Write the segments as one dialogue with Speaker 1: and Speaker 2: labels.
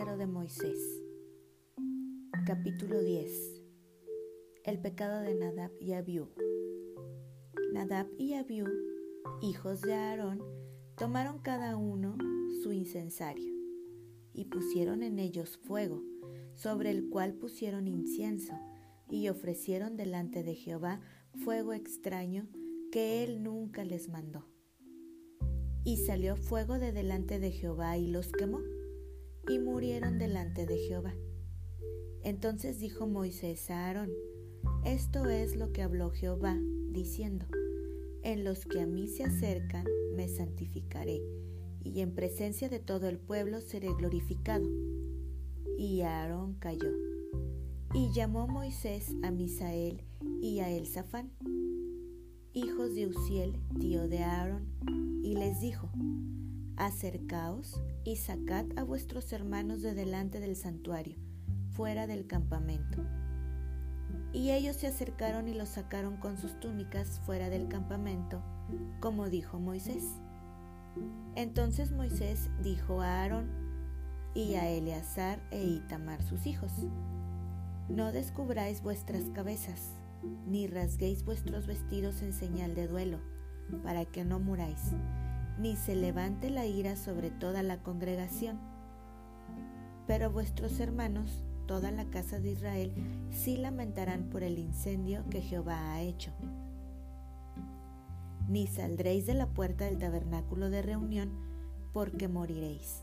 Speaker 1: de Moisés. Capítulo 10. El pecado de Nadab y Abiú. Nadab y Abiú, hijos de Aarón, tomaron cada uno su incensario y pusieron en ellos fuego, sobre el cual pusieron incienso, y ofrecieron delante de Jehová fuego extraño que él nunca les mandó. Y salió fuego de delante de Jehová y los quemó, y murieron delante de Jehová. Entonces dijo Moisés a Aarón, Esto es lo que habló Jehová, diciendo, En los que a mí se acercan me santificaré, y en presencia de todo el pueblo seré glorificado. Y Aarón cayó. Y llamó Moisés a Misael y a Elzafán, hijos de Uziel, tío de Aarón, y les dijo, Acercaos y sacad a vuestros hermanos de delante del santuario, fuera del campamento. Y ellos se acercaron y los sacaron con sus túnicas fuera del campamento, como dijo Moisés. Entonces Moisés dijo a Aarón y a Eleazar e Itamar sus hijos, No descubráis vuestras cabezas, ni rasguéis vuestros vestidos en señal de duelo, para que no muráis, ni se levante la ira sobre toda la congregación. Pero vuestros hermanos, toda la casa de Israel, sí lamentarán por el incendio que Jehová ha hecho. Ni saldréis de la puerta del tabernáculo de reunión, porque moriréis,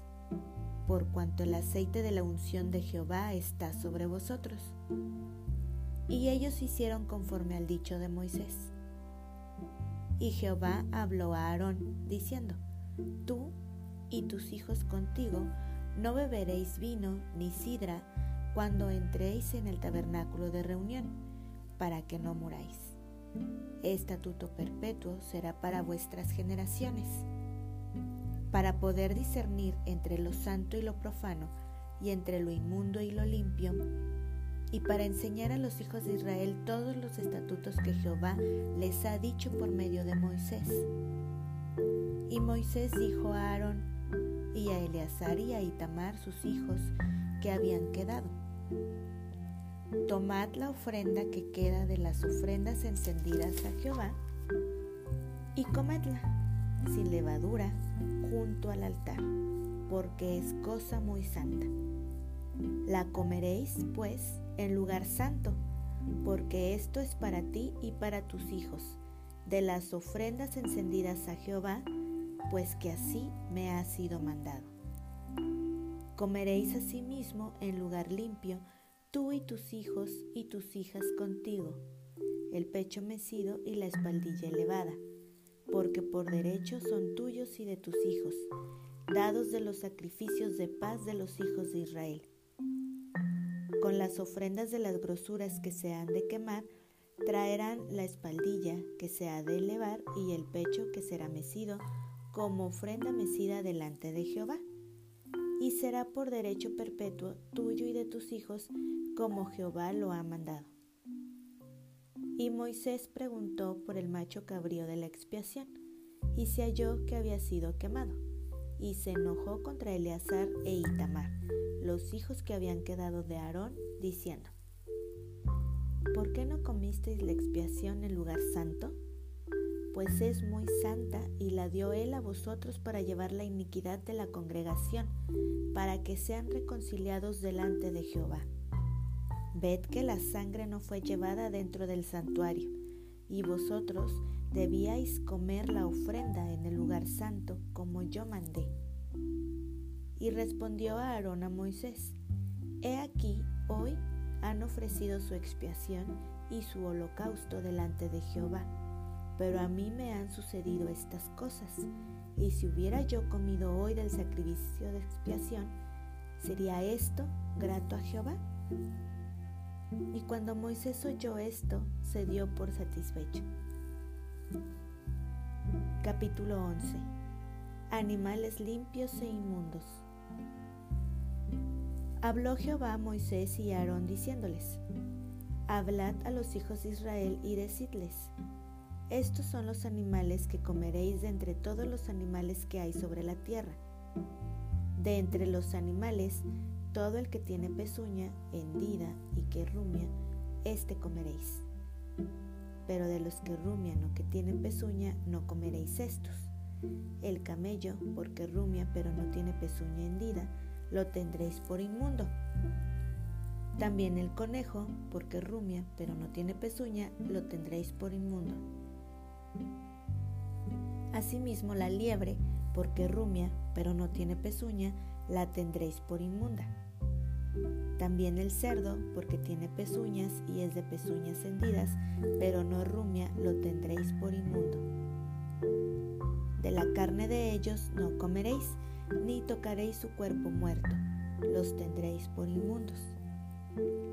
Speaker 1: por cuanto el aceite de la unción de Jehová está sobre vosotros. Y ellos hicieron conforme al dicho de Moisés. Y Jehová habló a Aarón, diciendo, Tú y tus hijos contigo no beberéis vino ni sidra cuando entréis en el tabernáculo de reunión, para que no muráis. Estatuto perpetuo será para vuestras generaciones, para poder discernir entre lo santo y lo profano, y entre lo inmundo y lo limpio, y para enseñar a los hijos de Israel todos los estatutos que Jehová les ha dicho por medio de Moisés. Y Moisés dijo a Aarón y a Eleazar y a Itamar sus hijos que habían quedado. Tomad la ofrenda que queda de las ofrendas encendidas a Jehová y comedla sin levadura junto al altar, porque es cosa muy santa. La comeréis, pues, en lugar santo, porque esto es para ti y para tus hijos, de las ofrendas encendidas a Jehová, pues que así me ha sido mandado. Comeréis asimismo en lugar limpio, tú y tus hijos y tus hijas contigo, el pecho mecido y la espaldilla elevada, porque por derecho son tuyos y de tus hijos, dados de los sacrificios de paz de los hijos de Israel con las ofrendas de las grosuras que se han de quemar, traerán la espaldilla que se ha de elevar y el pecho que será mecido como ofrenda mecida delante de Jehová. Y será por derecho perpetuo tuyo y de tus hijos, como Jehová lo ha mandado. Y Moisés preguntó por el macho cabrío de la expiación, y se halló que había sido quemado, y se enojó contra Eleazar e Itamar, los hijos que habían quedado de Aarón, diciendo, ¿por qué no comisteis la expiación en lugar santo? Pues es muy santa y la dio él a vosotros para llevar la iniquidad de la congregación, para que sean reconciliados delante de Jehová. Ved que la sangre no fue llevada dentro del santuario, y vosotros debíais comer la ofrenda en el lugar santo, como yo mandé. Y respondió a Aarón a Moisés, He aquí, hoy han ofrecido su expiación y su holocausto delante de Jehová, pero a mí me han sucedido estas cosas, y si hubiera yo comido hoy del sacrificio de expiación, ¿sería esto grato a Jehová? Y cuando Moisés oyó esto, se dio por satisfecho. Capítulo 11 Animales limpios e inmundos. Habló Jehová a Moisés y a Aarón diciéndoles, Hablad a los hijos de Israel y decidles, Estos son los animales que comeréis de entre todos los animales que hay sobre la tierra. De entre los animales, todo el que tiene pezuña, hendida y que rumia, éste comeréis. Pero de los que rumian o que tienen pezuña, no comeréis estos. El camello, porque rumia pero no tiene pezuña hendida, lo tendréis por inmundo. También el conejo, porque rumia pero no tiene pezuña, lo tendréis por inmundo. Asimismo la liebre, porque rumia pero no tiene pezuña, la tendréis por inmunda. También el cerdo, porque tiene pezuñas y es de pezuñas hendidas, pero no rumia, lo tendréis por inmundo. De la carne de ellos no comeréis, ni tocaréis su cuerpo muerto, los tendréis por inmundos.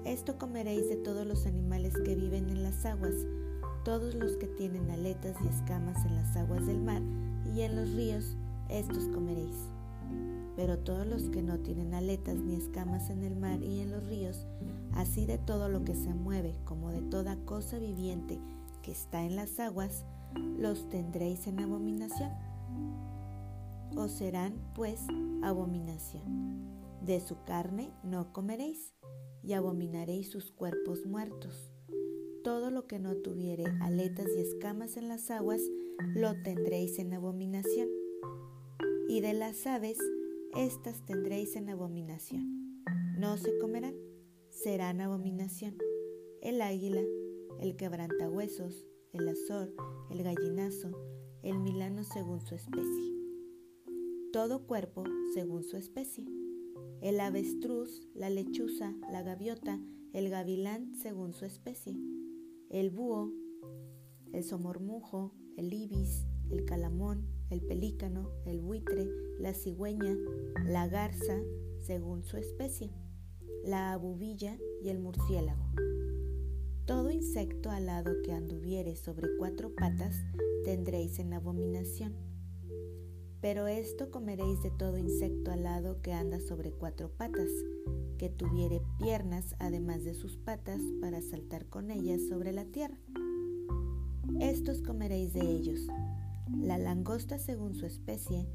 Speaker 1: Esto comeréis de todos los animales que viven en las aguas, todos los que tienen aletas y escamas en las aguas del mar y en los ríos, estos comeréis. Pero todos los que no tienen aletas ni escamas en el mar y en los ríos, así de todo lo que se mueve como de toda cosa viviente que está en las aguas, los tendréis en abominación. Os serán, pues, abominación. De su carne no comeréis, y abominaréis sus cuerpos muertos. Todo lo que no tuviere aletas y escamas en las aguas, lo tendréis en abominación. Y de las aves, estas tendréis en abominación. No se comerán, serán abominación. El águila, el quebrantahuesos, el azor, el gallinazo, el milano según su especie. Todo cuerpo según su especie. El avestruz, la lechuza, la gaviota, el gavilán según su especie, el búho, el somormujo, el ibis, el calamón, el pelícano, el buitre, la cigüeña, la garza según su especie, la abubilla y el murciélago. Todo insecto alado que anduviere sobre cuatro patas tendréis en abominación pero esto comeréis de todo insecto alado que anda sobre cuatro patas, que tuviere piernas además de sus patas para saltar con ellas sobre la tierra. Estos comeréis de ellos, la langosta según su especie,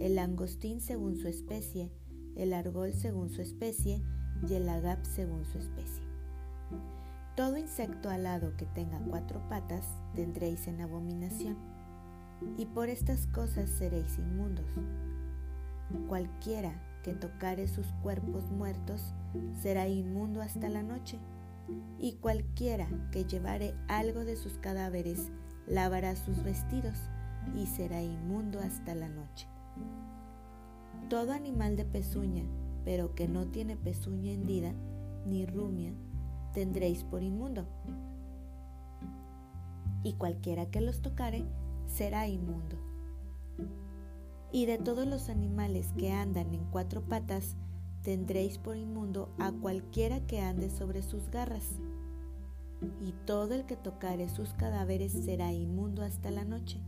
Speaker 1: el langostín según su especie, el argol según su especie y el agap según su especie. Todo insecto alado que tenga cuatro patas tendréis en abominación y por estas cosas seréis inmundos. Cualquiera que tocare sus cuerpos muertos será inmundo hasta la noche, y cualquiera que llevare algo de sus cadáveres lavará sus vestidos y será inmundo hasta la noche. Todo animal de pezuña, pero que no tiene pezuña hendida ni rumia, tendréis por inmundo. Y cualquiera que los tocare será inmundo. Y de todos los animales que andan en cuatro patas, tendréis por inmundo a cualquiera que ande sobre sus garras. Y todo el que tocare sus cadáveres será inmundo hasta la noche.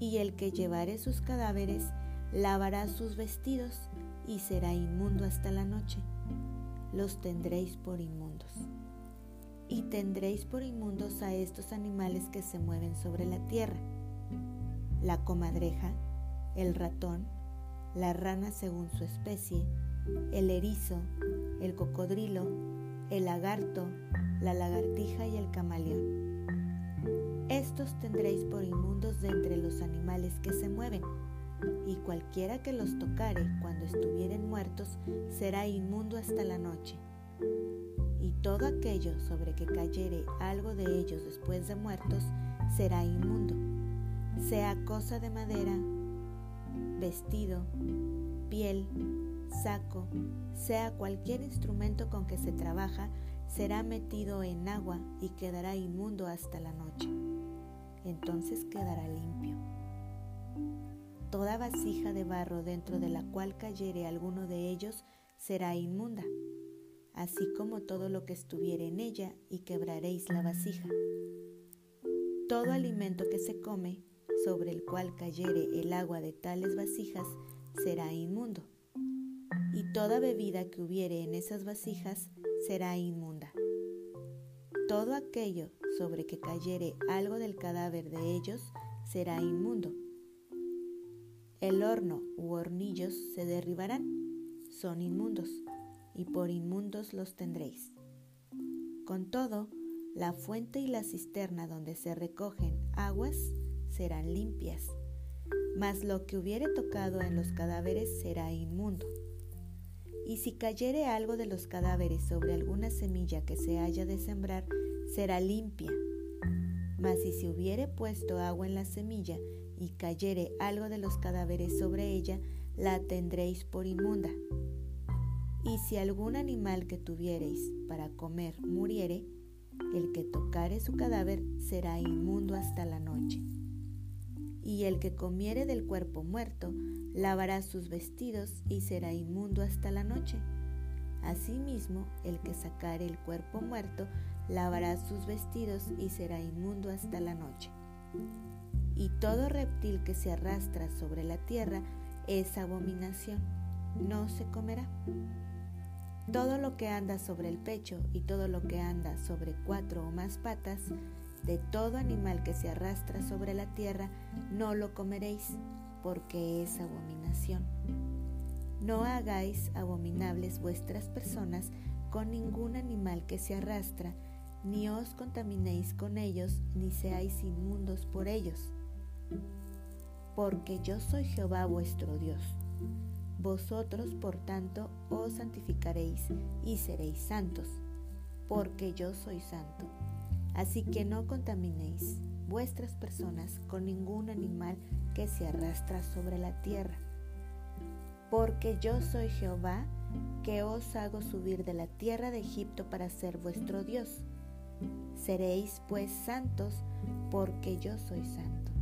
Speaker 1: Y el que llevare sus cadáveres lavará sus vestidos y será inmundo hasta la noche. Los tendréis por inmundos y tendréis por inmundos a estos animales que se mueven sobre la tierra, la comadreja, el ratón, la rana según su especie, el erizo, el cocodrilo, el lagarto, la lagartija y el camaleón. Estos tendréis por inmundos de entre los animales que se mueven, y cualquiera que los tocare cuando estuvieren muertos será inmundo hasta la noche y todo aquello sobre que cayere algo de ellos después de muertos será inmundo, sea cosa de madera, vestido, piel, saco, sea cualquier instrumento con que se trabaja, será metido en agua y quedará inmundo hasta la noche. Entonces quedará limpio. Toda vasija de barro dentro de la cual cayere alguno de ellos será inmunda así como todo lo que estuviere en ella, y quebraréis la vasija. Todo alimento que se come, sobre el cual cayere el agua de tales vasijas, será inmundo, y toda bebida que hubiere en esas vasijas será inmunda. Todo aquello sobre que cayere algo del cadáver de ellos será inmundo. El horno u hornillos se derribarán son inmundos, y por inmundos los tendréis. Con todo, la fuente y la cisterna donde se recogen aguas serán limpias, mas lo que hubiere tocado en los cadáveres será inmundo. Y si cayere algo de los cadáveres sobre alguna semilla que se haya de sembrar, será limpia. Mas si se hubiere puesto agua en la semilla y cayere algo de los cadáveres sobre ella, la tendréis por inmunda. Y si algún animal que tuviereis para comer muriere, el que tocare su cadáver será inmundo hasta la noche. Y el que comiere del cuerpo muerto lavará sus vestidos y será inmundo hasta la noche. Asimismo, el que sacare el cuerpo muerto lavará sus vestidos y será inmundo hasta la noche. Y todo reptil que se arrastra sobre la tierra es abominación, no se comerá. Todo lo que anda sobre el pecho y todo lo que anda sobre cuatro o más patas, de todo animal que se arrastra sobre la tierra, no lo comeréis, porque es abominación. No hagáis abominables vuestras personas con ningún animal que se arrastra, ni os contaminéis con ellos, ni seáis inmundos por ellos. Porque yo soy Jehová vuestro Dios vosotros, por tanto, os santificaréis y seréis santos, porque yo soy santo. Así que no contaminéis vuestras personas con ningún animal que se arrastra sobre la tierra. Porque yo soy Jehová, que os hago subir de la tierra de Egipto para ser vuestro Dios. Seréis pues santos, porque yo soy santo.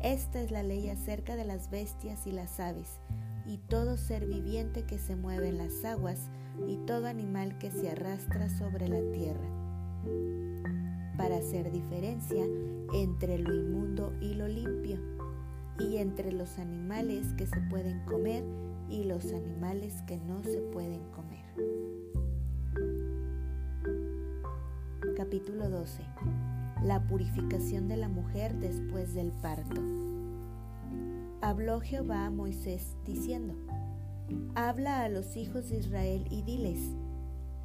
Speaker 1: Esta es la ley acerca de las bestias y las aves y todo ser viviente que se mueve en las aguas y todo animal que se arrastra sobre la tierra, para hacer diferencia entre lo inmundo y lo limpio, y entre los animales que se pueden comer y los animales que no se pueden comer. Capítulo 12. La purificación de la mujer después del parto habló Jehová a Moisés diciendo, Habla a los hijos de Israel y diles,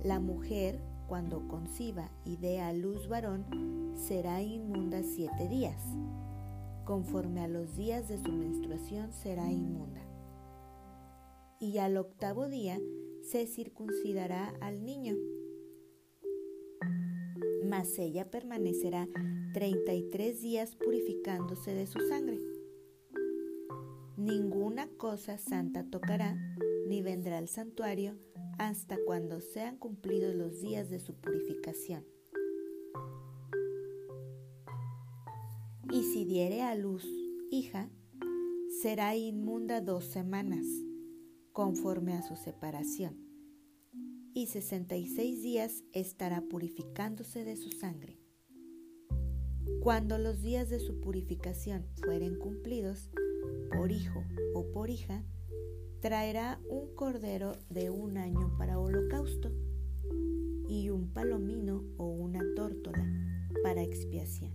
Speaker 1: la mujer cuando conciba y dé a luz varón será inmunda siete días, conforme a los días de su menstruación será inmunda. Y al octavo día se circuncidará al niño, mas ella permanecerá treinta y tres días purificándose de su sangre Ninguna cosa santa tocará, ni vendrá al santuario hasta cuando sean cumplidos los días de su purificación. Y si diere a luz hija, será inmunda dos semanas, conforme a su separación, y sesenta y seis días estará purificándose de su sangre. Cuando los días de su purificación fueren cumplidos, por hijo o por hija, traerá un cordero de un año para holocausto y un palomino o una tórtola para expiación,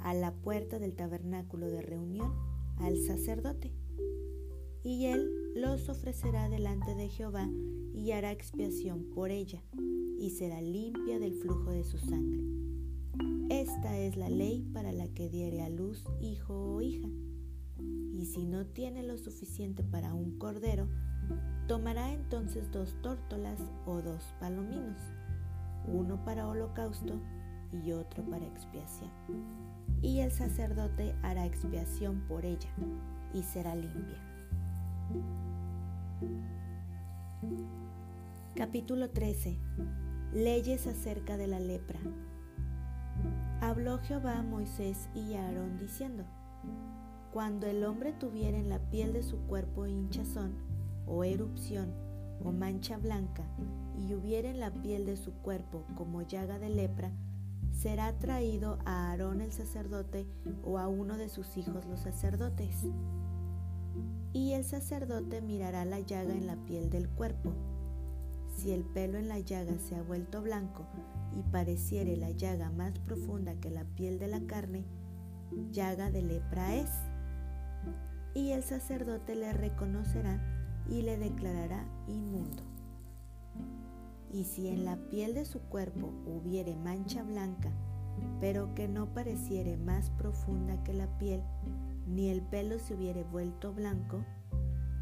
Speaker 1: a la puerta del tabernáculo de reunión al sacerdote. Y él los ofrecerá delante de Jehová y hará expiación por ella, y será limpia del flujo de su sangre. Esta es la ley para la que diere a luz hijo o hija y si no tiene lo suficiente para un cordero, tomará entonces dos tórtolas o dos palominos, uno para holocausto y otro para expiación. Y el sacerdote hará expiación por ella y será limpia. Capítulo 13. Leyes acerca de la lepra. Habló Jehová a Moisés y a Aarón diciendo, cuando el hombre tuviera en la piel de su cuerpo hinchazón o erupción o mancha blanca y hubiera en la piel de su cuerpo como llaga de lepra, será traído a Aarón el sacerdote o a uno de sus hijos los sacerdotes. Y el sacerdote mirará la llaga en la piel del cuerpo. Si el pelo en la llaga se ha vuelto blanco y pareciere la llaga más profunda que la piel de la carne, llaga de lepra es y el sacerdote le reconocerá y le declarará inmundo. Y si en la piel de su cuerpo hubiere mancha blanca, pero que no pareciere más profunda que la piel, ni el pelo se hubiere vuelto blanco,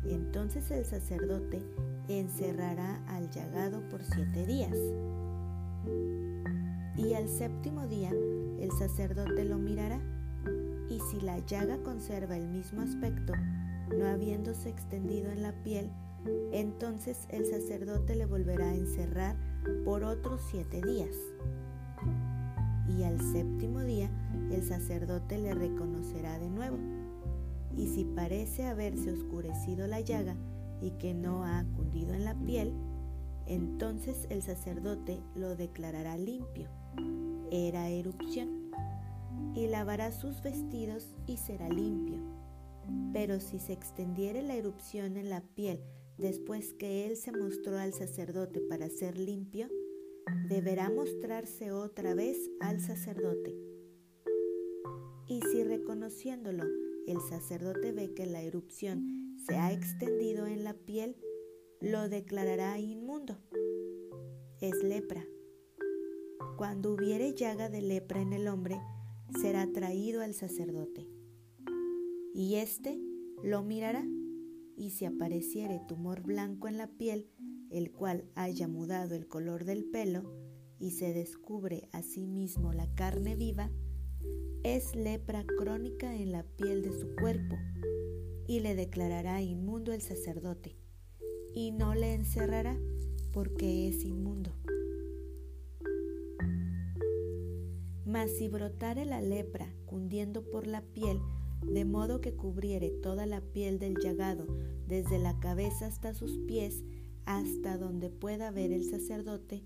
Speaker 1: entonces el sacerdote encerrará al llagado por siete días. Y al séptimo día el sacerdote lo mirará, y si la llaga conserva el mismo aspecto, no habiéndose extendido en la piel, entonces el sacerdote le volverá a encerrar por otros siete días. Y al séptimo día el sacerdote le reconocerá de nuevo. Y si parece haberse oscurecido la llaga y que no ha cundido en la piel, entonces el sacerdote lo declarará limpio. Era erupción. Y lavará sus vestidos y será limpio. Pero si se extendiere la erupción en la piel después que él se mostró al sacerdote para ser limpio, deberá mostrarse otra vez al sacerdote. Y si reconociéndolo el sacerdote ve que la erupción se ha extendido en la piel, lo declarará inmundo. Es lepra. Cuando hubiere llaga de lepra en el hombre, será traído al sacerdote. Y éste lo mirará, y si apareciere tumor blanco en la piel, el cual haya mudado el color del pelo, y se descubre asimismo la carne viva, es lepra crónica en la piel de su cuerpo, y le declarará inmundo el sacerdote, y no le encerrará porque es inmundo. Mas si brotare la lepra cundiendo por la piel, de modo que cubriere toda la piel del llagado, desde la cabeza hasta sus pies, hasta donde pueda ver el sacerdote,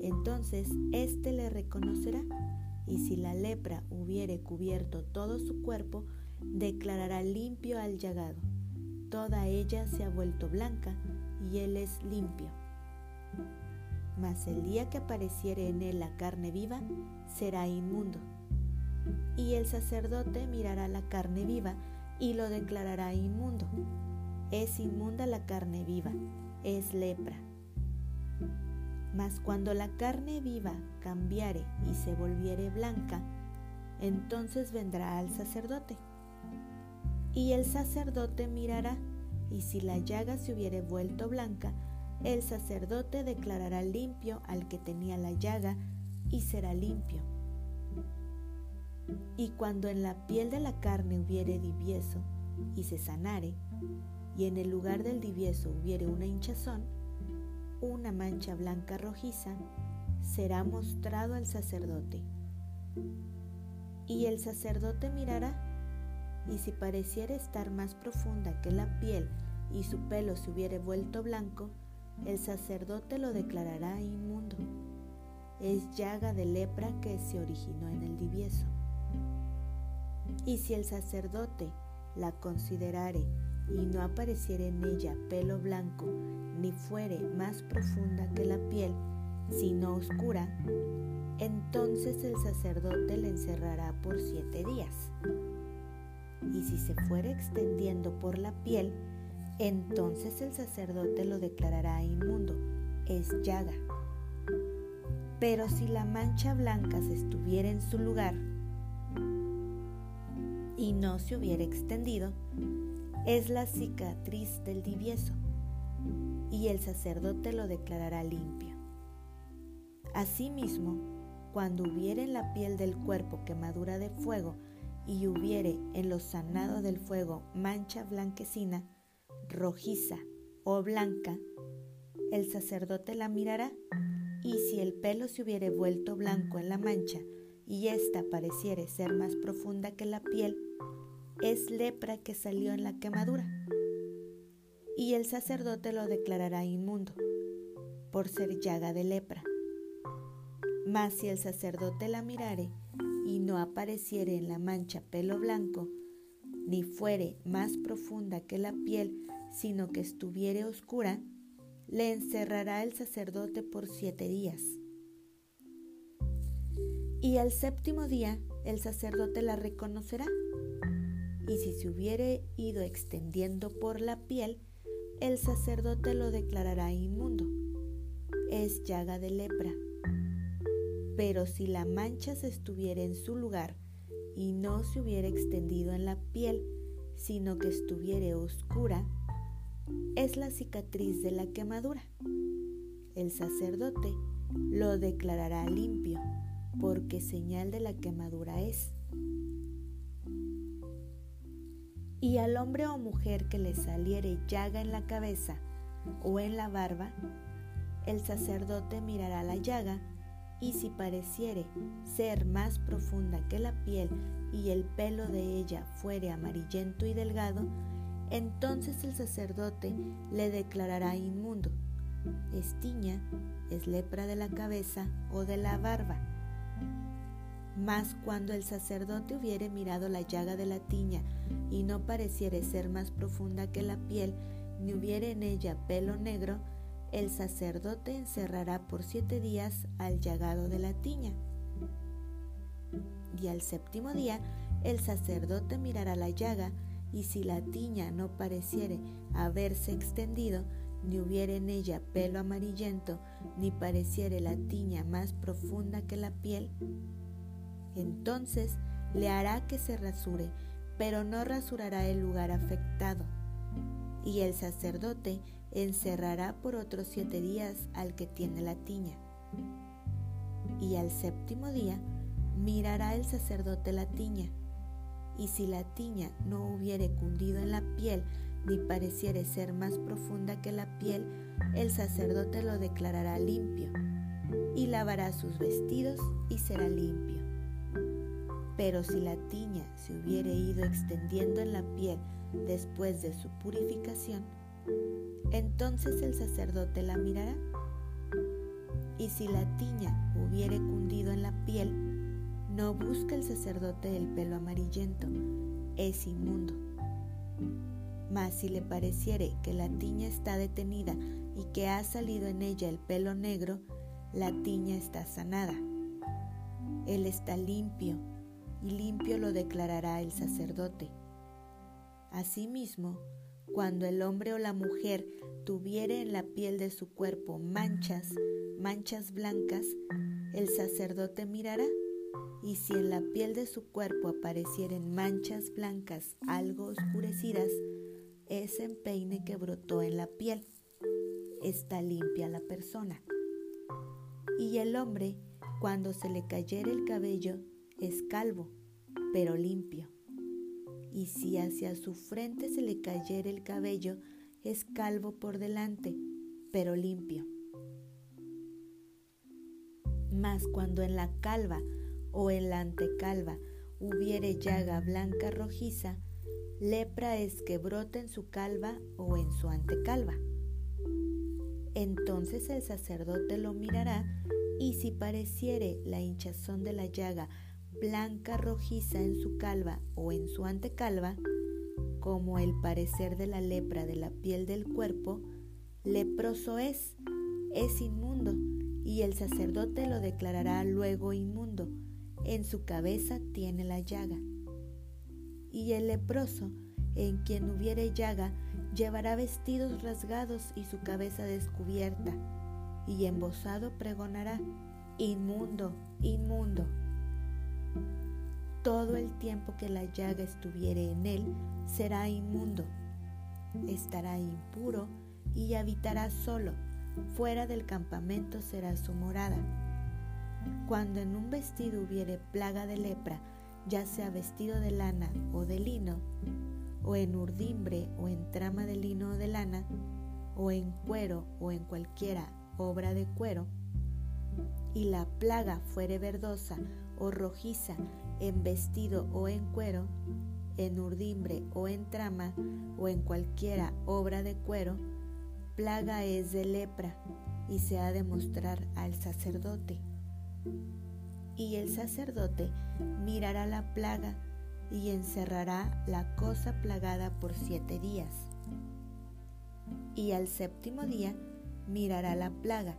Speaker 1: entonces éste le reconocerá, y si la lepra hubiere cubierto todo su cuerpo, declarará limpio al llagado. Toda ella se ha vuelto blanca, y él es limpio. Mas el día que apareciere en él la carne viva, será inmundo y el sacerdote mirará la carne viva y lo declarará inmundo. Es inmunda la carne viva, es lepra. Mas cuando la carne viva cambiare y se volviere blanca, entonces vendrá al sacerdote. Y el sacerdote mirará, y si la llaga se hubiere vuelto blanca, el sacerdote declarará limpio al que tenía la llaga, y será limpio. Y cuando en la piel de la carne hubiere divieso y se sanare, y en el lugar del divieso hubiere una hinchazón, una mancha blanca rojiza, será mostrado al sacerdote. Y el sacerdote mirará, y si pareciera estar más profunda que la piel y su pelo se hubiere vuelto blanco, el sacerdote lo declarará inmundo. Es llaga de lepra que se originó en el divieso. Y si el sacerdote la considerare y no apareciere en ella pelo blanco, ni fuere más profunda que la piel, sino oscura, entonces el sacerdote le encerrará por siete días. Y si se fuere extendiendo por la piel, entonces el sacerdote lo declarará inmundo, es llaga. Pero si la mancha blanca se estuviera en su lugar, y no se hubiera extendido, es la cicatriz del divieso, y el sacerdote lo declarará limpio. Asimismo, cuando hubiere en la piel del cuerpo quemadura de fuego, y hubiere en lo sanado del fuego mancha blanquecina, rojiza o blanca, el sacerdote la mirará, y si el pelo se hubiere vuelto blanco en la mancha, y ésta pareciere ser más profunda que la piel, es lepra que salió en la quemadura, y el sacerdote lo declarará inmundo, por ser llaga de lepra. Mas si el sacerdote la mirare y no apareciere en la mancha pelo blanco, ni fuere más profunda que la piel, sino que estuviere oscura, le encerrará el sacerdote por siete días. Y al séptimo día el sacerdote la reconocerá y si se hubiere ido extendiendo por la piel, el sacerdote lo declarará inmundo. Es llaga de lepra. Pero si la mancha se estuviera en su lugar y no se hubiera extendido en la piel, sino que estuviera oscura, es la cicatriz de la quemadura. El sacerdote lo declarará limpio, porque señal de la quemadura es. Y al hombre o mujer que le saliere llaga en la cabeza o en la barba, el sacerdote mirará la llaga y si pareciere ser más profunda que la piel y el pelo de ella fuere amarillento y delgado, entonces el sacerdote le declarará inmundo. Estiña es lepra de la cabeza o de la barba. Mas cuando el sacerdote hubiere mirado la llaga de la tiña y no pareciere ser más profunda que la piel, ni hubiere en ella pelo negro, el sacerdote encerrará por siete días al llagado de la tiña. Y al séptimo día el sacerdote mirará la llaga, y si la tiña no pareciere haberse extendido, ni hubiere en ella pelo amarillento, ni pareciere la tiña más profunda que la piel, entonces le hará que se rasure, pero no rasurará el lugar afectado. Y el sacerdote encerrará por otros siete días al que tiene la tiña. Y al séptimo día mirará el sacerdote la tiña, y si la tiña no hubiere cundido en la piel, ni pareciere ser más profunda que la piel, el sacerdote lo declarará limpio, y lavará sus vestidos y será limpio. Pero si la tiña se hubiere ido extendiendo en la piel después de su purificación, entonces el sacerdote la mirará. Y si la tiña hubiere cundido en la piel, no busca el sacerdote el pelo amarillento, es inmundo. Mas si le pareciere que la tiña está detenida y que ha salido en ella el pelo negro, la tiña está sanada. Él está limpio y limpio lo declarará el sacerdote. Asimismo, cuando el hombre o la mujer tuviere en la piel de su cuerpo manchas, manchas blancas, el sacerdote mirará, y si en la piel de su cuerpo aparecieren manchas blancas algo oscurecidas, es empeine que brotó en la piel. Está limpia la persona. Y el hombre, cuando se le cayere el cabello, es calvo, pero limpio y si hacia su frente se le cayera el cabello, es calvo por delante, pero limpio. Mas cuando en la calva o en la antecalva hubiere llaga blanca rojiza, lepra es que brote en su calva o en su antecalva. Entonces el sacerdote lo mirará y si pareciere la hinchazón de la llaga blanca rojiza en su calva o en su antecalva, como el parecer de la lepra de la piel del cuerpo, leproso es, es inmundo, y el sacerdote lo declarará luego inmundo, en su cabeza tiene la llaga. Y el leproso, en quien hubiere llaga, llevará vestidos rasgados y su cabeza descubierta, y embosado pregonará, inmundo, inmundo. Todo el tiempo que la llaga estuviere en él será inmundo, estará impuro y habitará solo, fuera del campamento será su morada. Cuando en un vestido hubiere plaga de lepra, ya sea vestido de lana o de lino, o en urdimbre o en trama de lino o de lana, o en cuero o en cualquiera obra de cuero, y la plaga fuere verdosa o rojiza en vestido o en cuero, en urdimbre o en trama o en cualquiera obra de cuero, plaga es de lepra y se ha de mostrar al sacerdote. Y el sacerdote mirará la plaga y encerrará la cosa plagada por siete días. Y al séptimo día mirará la plaga,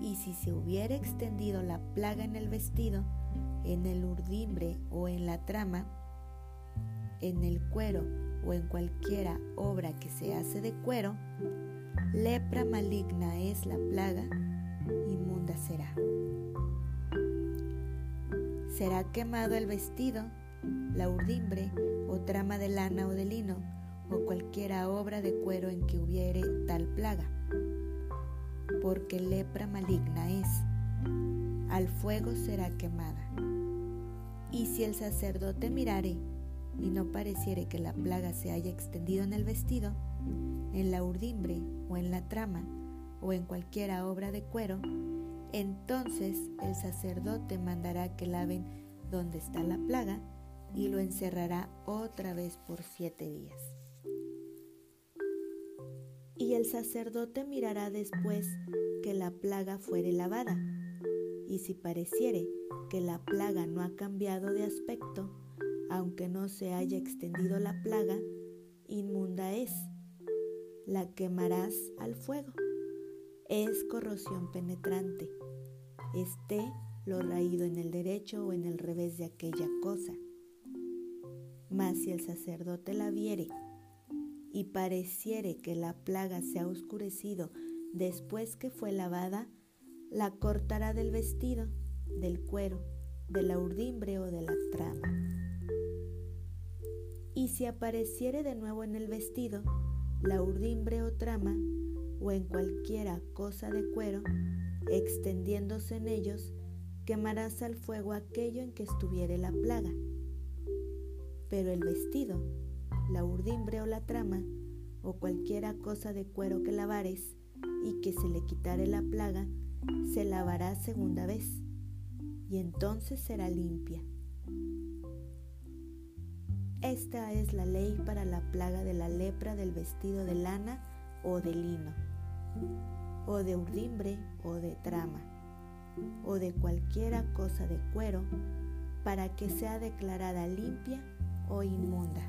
Speaker 1: y si se hubiere extendido la plaga en el vestido, en el urdimbre o en la trama, en el cuero o en cualquiera obra que se hace de cuero, lepra maligna es la plaga, inmunda será. Será quemado el vestido, la urdimbre o trama de lana o de lino, o cualquiera obra de cuero en que hubiere tal plaga, porque lepra maligna es, al fuego será quemada. Y si el sacerdote mirare y no pareciere que la plaga se haya extendido en el vestido, en la urdimbre o en la trama o en cualquiera obra de cuero, entonces el sacerdote mandará que laven donde está la plaga y lo encerrará otra vez por siete días. Y el sacerdote mirará después que la plaga fuere lavada, y si pareciere que la plaga no ha cambiado de aspecto, aunque no se haya extendido la plaga, inmunda es. La quemarás al fuego. Es corrosión penetrante. Esté lo raído en el derecho o en el revés de aquella cosa. Mas si el sacerdote la viere y pareciere que la plaga se ha oscurecido después que fue lavada, la cortará del vestido, del cuero, de la urdimbre o de la trama. Y si apareciere de nuevo en el vestido, la urdimbre o trama, o en cualquiera cosa de cuero, extendiéndose en ellos, quemarás al fuego aquello en que estuviere la plaga. Pero el vestido, la urdimbre o la trama, o cualquiera cosa de cuero que lavares, y que se le quitare la plaga, se lavará segunda vez, y entonces será limpia. Esta es la ley para la plaga de la lepra del vestido de lana o de lino, o de urdimbre o de trama, o de cualquiera cosa de cuero, para que sea declarada limpia o inmunda.